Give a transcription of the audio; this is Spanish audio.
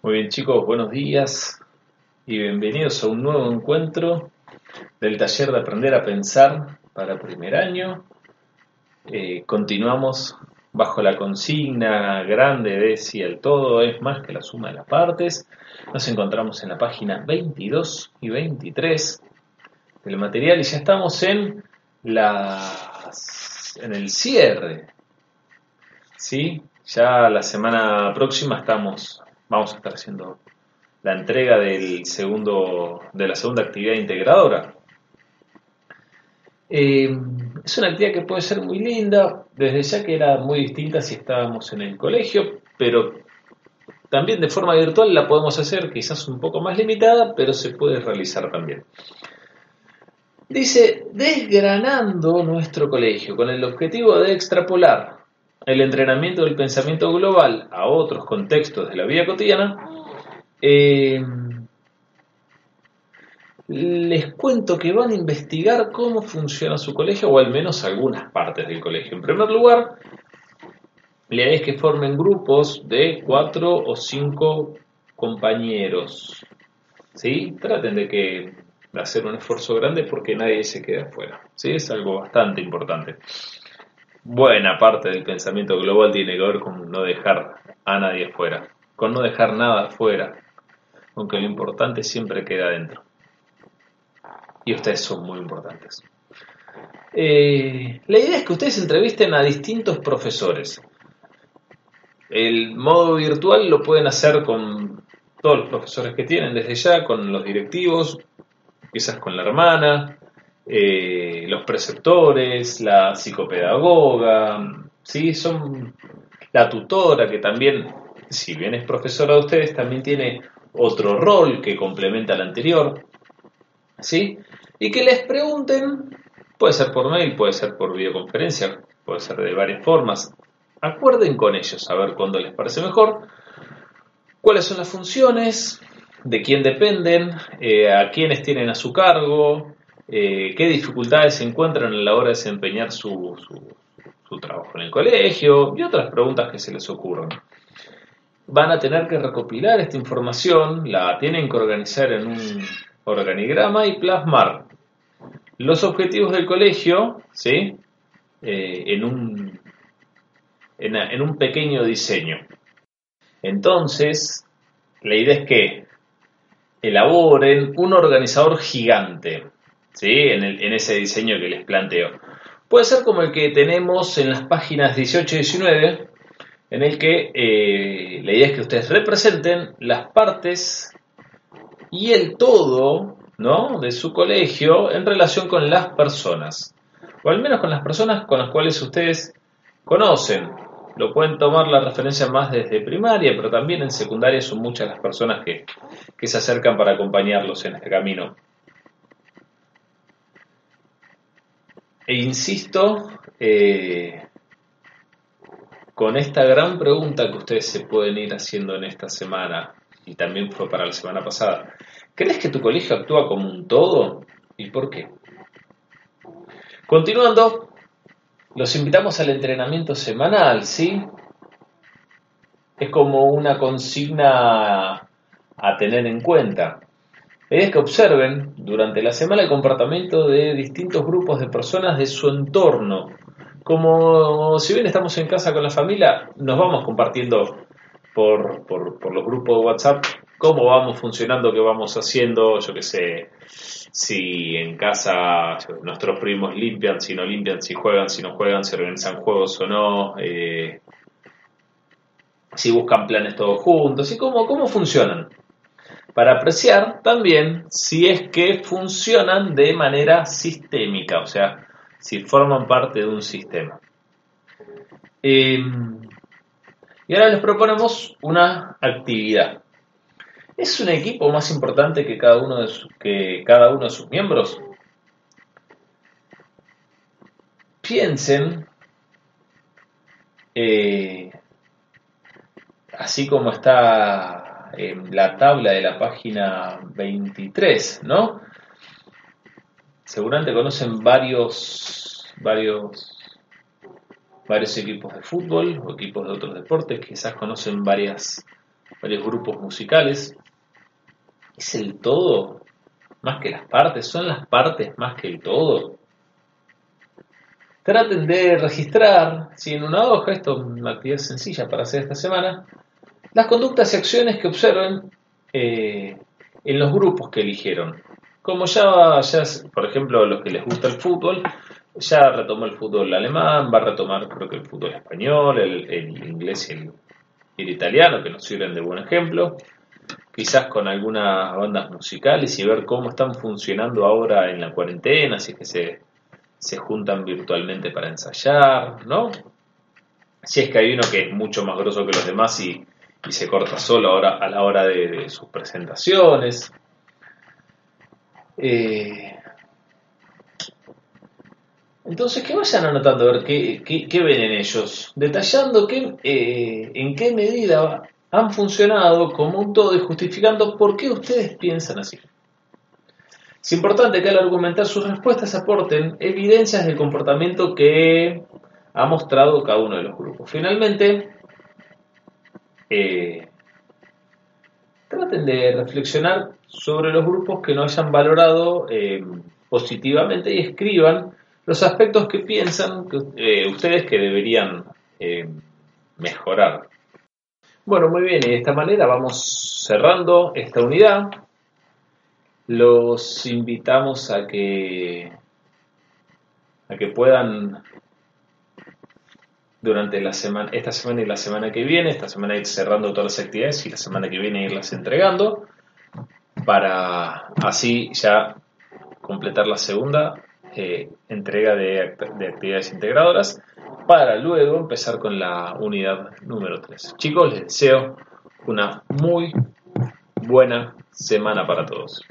Muy bien chicos, buenos días y bienvenidos a un nuevo encuentro del taller de aprender a pensar para primer año. Eh, continuamos bajo la consigna grande de si el todo es más que la suma de las partes. Nos encontramos en la página 22 y 23 del material y ya estamos en, en el cierre. ¿Sí? Ya la semana próxima estamos vamos a estar haciendo la entrega del segundo, de la segunda actividad integradora. Eh, es una actividad que puede ser muy linda, desde ya que era muy distinta si estábamos en el colegio, pero también de forma virtual la podemos hacer, quizás un poco más limitada, pero se puede realizar también. Dice, desgranando nuestro colegio con el objetivo de extrapolar el entrenamiento del pensamiento global a otros contextos de la vida cotidiana, eh, les cuento que van a investigar cómo funciona su colegio, o al menos algunas partes del colegio. En primer lugar, le idea es que formen grupos de cuatro o cinco compañeros. ¿Sí? Traten de que hacer un esfuerzo grande porque nadie se quede afuera. ¿Sí? Es algo bastante importante buena parte del pensamiento global tiene que ver con no dejar a nadie fuera, con no dejar nada fuera, aunque lo importante siempre queda dentro. Y ustedes son muy importantes. Eh, la idea es que ustedes entrevisten a distintos profesores. El modo virtual lo pueden hacer con todos los profesores que tienen desde ya, con los directivos, quizás con la hermana, eh, los preceptores, la psicopedagoga, ¿sí? son la tutora que también, si bien es profesora de ustedes, también tiene otro rol que complementa al anterior, ¿sí? Y que les pregunten, puede ser por mail, puede ser por videoconferencia, puede ser de varias formas. Acuerden con ellos a ver cuándo les parece mejor, cuáles son las funciones, de quién dependen, eh, a quiénes tienen a su cargo, eh, qué dificultades se encuentran a la hora de desempeñar su, trabajo en el colegio y otras preguntas que se les ocurran. Van a tener que recopilar esta información, la tienen que organizar en un organigrama y plasmar los objetivos del colegio ¿sí? Eh, en, un, en un pequeño diseño. Entonces, la idea es que elaboren un organizador gigante ¿sí? en, ese diseño que les planteo. Puede ser como el que tenemos en las páginas 18 y 19, en el que eh, la idea es que ustedes representen las partes y el todo ¿no? de su colegio en relación con las personas, o al menos con las personas con las cuales ustedes conocen. Lo pueden tomar la referencia más desde primaria, pero también en secundaria son muchas las personas que se acercan para acompañarlos en este camino. E insisto, eh, con esta gran pregunta que ustedes se pueden ir haciendo en esta semana, y también fue para la semana pasada, ¿crees que tu colegio actúa como un todo? ¿Y por qué? Continuando, los invitamos al entrenamiento semanal, ¿sí? Es como una consigna a tener en cuenta es que observen durante la semana el comportamiento de distintos grupos de personas de su entorno. Como si bien estamos en casa con la familia, nos vamos compartiendo por, por, los grupos de WhatsApp cómo vamos funcionando, qué vamos haciendo, yo qué sé, si en casa nuestros primos limpian, si no limpian, si juegan, si no juegan, si organizan juegos o no, eh, si buscan planes todos juntos, y cómo, cómo funcionan para apreciar también si es que funcionan de manera sistémica, o sea, si forman parte de un sistema. Em, y ahora les proponemos una actividad. ¿Es un equipo más importante que cada uno de, que cada uno de sus miembros? Piensen, eh, así como está la tabla de la página 23, ¿no? Seguramente conocen varios, varios, varios equipos de fútbol o equipos de otros deportes, quizás conocen varias varios grupos musicales. ¿Es el todo más que las partes? ¿Son las partes más que el todo? Traten de registrar, si en una hoja, esto es una actividad sencilla para hacer esta semana, las conductas y acciones que observen eh, en los grupos que eligieron. Como ya, ya, por ejemplo, los que les gusta el fútbol, ya retomó el fútbol alemán, va a retomar creo que el fútbol español, el, inglés y el, el, italiano, que nos sirven de buen ejemplo. Quizás con algunas bandas musicales y ver cómo están funcionando ahora en la cuarentena, así que se, se juntan virtualmente para ensayar, ¿no? Si es que hay uno que es mucho más grosso que los demás y, se corta solo ahora a la hora de, sus presentaciones. Eh, entonces, que vayan anotando a ver qué, qué, ven en ellos, detallando qué, eh, en qué medida han funcionado como un todo y justificando por qué ustedes piensan así. Es importante que al argumentar sus respuestas aporten evidencias del comportamiento que ha mostrado cada uno de los grupos. Finalmente, eh, traten de reflexionar sobre los grupos que no hayan valorado eh, positivamente y escriban los aspectos que piensan eh, ustedes que deberían mejorar. Bueno, muy bien, y de esta manera vamos cerrando esta unidad los invitamos a que a que puedan durante la semana, esta semana y la semana que viene, esta semana ir cerrando todas las actividades y la semana que viene irlas entregando para así ya completar la segunda eh, entrega de, de, actividades integradoras para luego empezar con la unidad número 3. Chicos, les deseo una muy buena semana para todos.